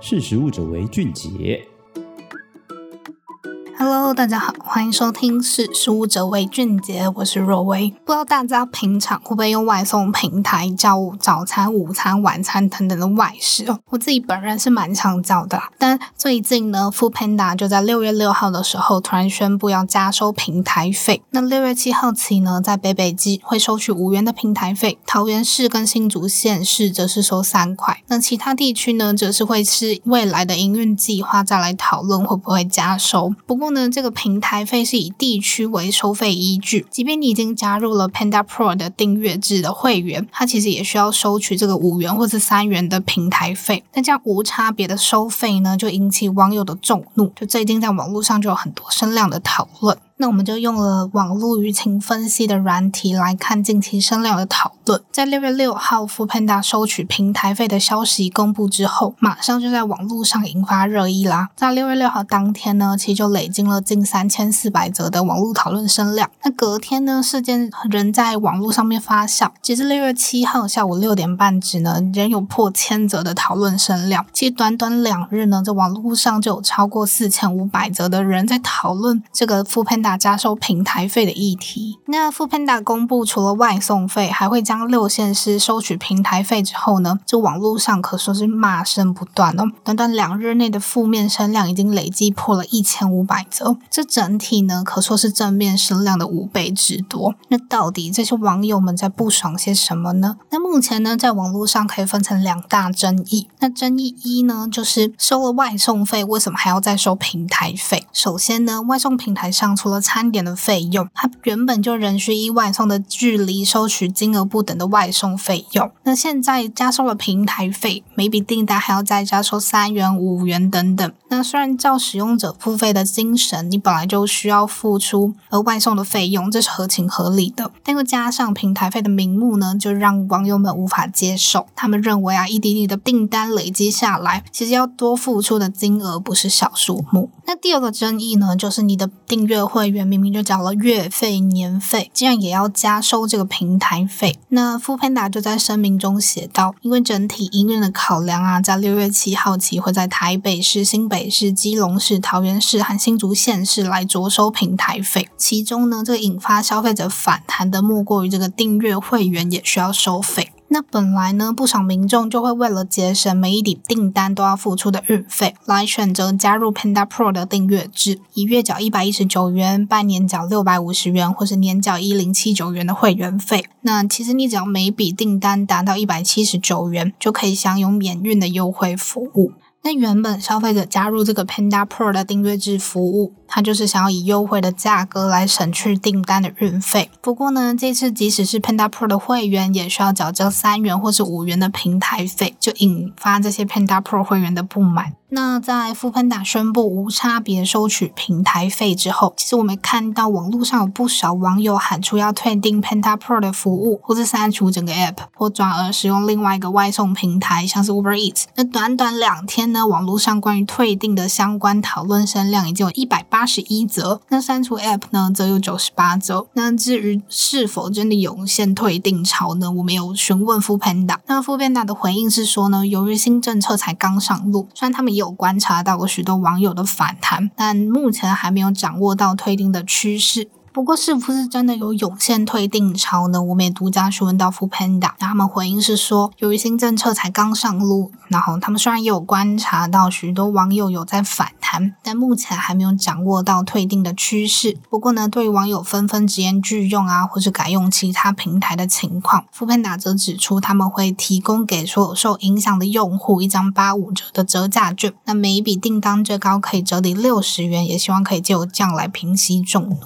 识时务者为俊杰。Hello，大家好，欢迎收听《是食物者为俊杰》，我是若薇。不知道大家平常会不会用外送平台叫早餐、午餐、晚餐等等的外食哦？我自己本人是蛮常叫的，但最近呢，Foodpanda 就在六月六号的时候突然宣布要加收平台费。那六月七号起呢，在北北基会收取五元的平台费，桃园市跟新竹县市则是收三块。那其他地区呢，则是会是未来的营运计划再来讨论会不会加收。不过后呢，这个平台费是以地区为收费依据，即便你已经加入了 Panda Pro 的订阅制的会员，它其实也需要收取这个五元或是三元的平台费。那这样无差别的收费呢，就引起网友的众怒，就最近在网络上就有很多声量的讨论。那我们就用了网络舆情分析的软体来看近期声量的讨论。在六月六号，f Panda 收取平台费的消息公布之后，马上就在网络上引发热议啦。在六月六号当天呢，其实就累积了近三千四百则的网络讨论声量。那隔天呢，事件仍在网络上面发酵。截至六月七号下午六点半止呢，仍有破千则的讨论声量。其实短短两日呢，在网络上就有超过四千五百则的人在讨论这个 f Panda。加收平台费的议题。那 f o o Panda 公布，除了外送费，还会将六线师收取平台费之后呢，这网络上可说是骂声不断哦。短短两日内的负面声量已经累计破了一千五百则，这整体呢可说是正面声量的五倍之多。那到底这些网友们在不爽些什么呢？那目前呢，在网络上可以分成两大争议。那争议一呢，就是收了外送费，为什么还要再收平台费？首先呢，外送平台上除了餐点的费用，它原本就仍需依外送的距离收取金额不等的外送费用。那现在加收了平台费，每笔订单还要再加收三元、五元等等。那虽然照使用者付费的精神，你本来就需要付出额外送的费用，这是合情合理的。但又加上平台费的名目呢，就让网友们无法接受。他们认为啊，一滴滴的订单累积下来，其实要多付出的金额不是小数目。那第二个争议呢，就是你的订阅会会员明明就缴了月费、年费，竟然也要加收这个平台费。那 f o o p a n d a 就在声明中写道：因为整体营运的考量啊，在六月七号起会在台北市、新北市、基隆市、桃园市和新竹县市来着收平台费。其中呢，这个引发消费者反弹的莫过于这个订阅会员也需要收费。那本来呢，不少民众就会为了节省每一笔订单都要付出的运费，来选择加入 Panda Pro 的订阅制，以月缴一百一十九元、半年缴六百五十元，或是年缴一零七九元的会员费。那其实你只要每笔订单达到一百七十九元，就可以享有免运的优惠服务。那原本消费者加入这个 Panda Pro 的订阅制服务，他就是想要以优惠的价格来省去订单的运费。不过呢，这次即使是 Panda Pro 的会员，也需要缴交三元或是五元的平台费，就引发这些 Panda Pro 会员的不满。那在 Foodpanda 宣布无差别收取平台费之后，其实我们看到网络上有不少网友喊出要退订 Panda Pro 的服务，或是删除整个 App，或转而使用另外一个外送平台，像是 Uber Eats。那短短两天呢，网络上关于退订的相关讨论声量已经有一百八十一则，那删除 App 呢，则有九十八则。那至于是否真的涌现退订潮呢？我们有询问 Foodpanda，那 Foodpanda 的回应是说呢，由于新政策才刚上路，虽然他们有观察到过许多网友的反弹，但目前还没有掌握到退订的趋势。不过，是不是真的有涌现退订潮呢？我们也独家去问到 f o o Panda，那他们回应是说，由于新政策才刚上路，然后他们虽然也有观察到许多网友有在反但目前还没有掌握到退订的趋势。不过呢，对于网友纷纷直言拒用啊，或者改用其他平台的情况，Foodpanda 则指出他们会提供给所有受影响的用户一张八五折的折价券，那每一笔订单最高可以折抵六十元，也希望可以借由这样来平息众怒。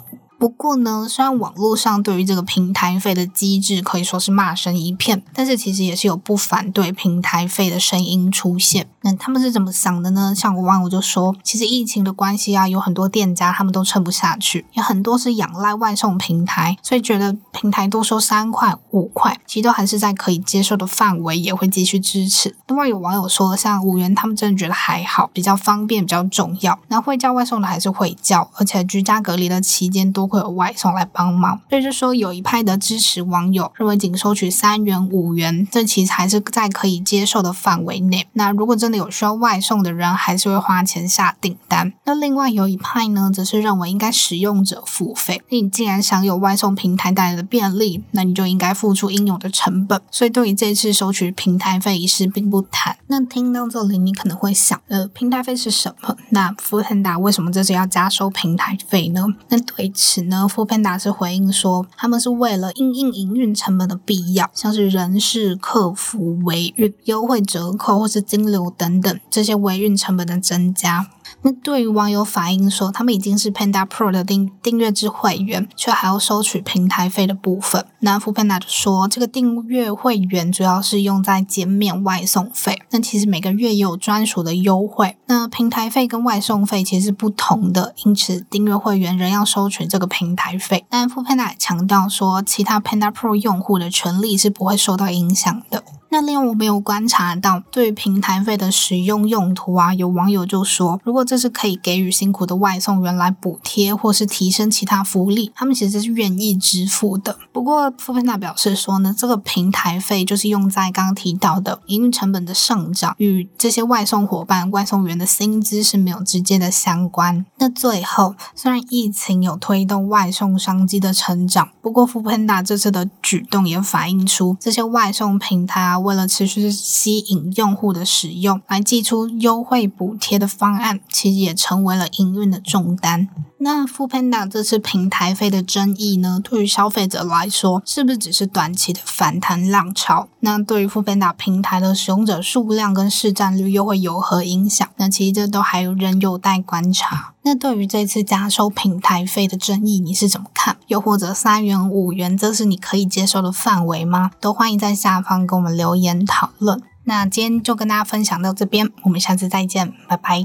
不过呢，虽然网络上对于这个平台费的机制可以说是骂声一片，但是其实也是有不反对平台费的声音出现。那他们是怎么想的呢？像我网友就说，其实疫情的关系啊，有很多店家他们都撑不下去，有很多是仰赖外送平台，所以觉得平台多收三块五块，其实都还是在可以接受的范围，也会继续支持。另外有网友说，像五元他们真的觉得还好，比较方便，比较重要。那会叫外送的还是会叫，而且居家隔离的期间多。会有外送来帮忙。所以就说有一派的支持网友认为，仅收取三元五元，这其实还是在可以接受的范围内。那如果真的有需要外送的人，还是会花钱下订单。那另外有一派呢，则是认为应该使用者付费。那你既然享有外送平台带来的便利，那你就应该付出应有的成本。所以对于这次收取平台费一事并不谈。那听到这里，你可能会想，呃，平台费是什么？那 Foodpanda 为什么这次要加收平台费呢？那对此呢副片大师回应说，他们是为了应应营运成本的必要，像是人事、客服、维运、优惠折扣或是金流等等这些维运成本的增加。那对于网友反映说，他们已经是 Panda Pro 的订订阅制会员，却还要收取平台费的部分。那 f o o Panda 就说，这个订阅会员主要是用在减免外送费。那其实每个月也有专属的优惠。那平台费跟外送费其实是不同的，因此订阅会员仍要收取这个平台费。但 Foodpanda 也强调说，其他 Panda Pro 用户的权利是不会受到影响的。那另外我们有观察到，对平台费的使用用途啊，有网友就说，如果这是可以给予辛苦的外送员来补贴，或是提升其他福利，他们其实是愿意支付的。不过富平娜表示说呢，这个平台费就是用在刚刚提到的营运成本的上涨，与这些外送伙伴、外送员的薪资是没有直接的相关。那最后，虽然疫情有推动外送商机的成长，不过富平娜这次的举动也反映出这些外送平台啊。为了持续吸引用户的使用，来寄出优惠补贴的方案，其实也成为了营运的重担。那 f o o p a n d a 这次平台费的争议呢，对于消费者来说，是不是只是短期的反弹浪潮？那对于 f o o p a n d a 平台的使用者数量跟市占率又会有何影响？那其实这都还有仍有待观察。那对于这次加收平台费的争议，你是怎么看？又或者三元五元，这是你可以接受的范围吗？都欢迎在下方跟我们留言讨论。那今天就跟大家分享到这边，我们下次再见，拜拜。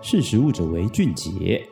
识时务者为俊杰。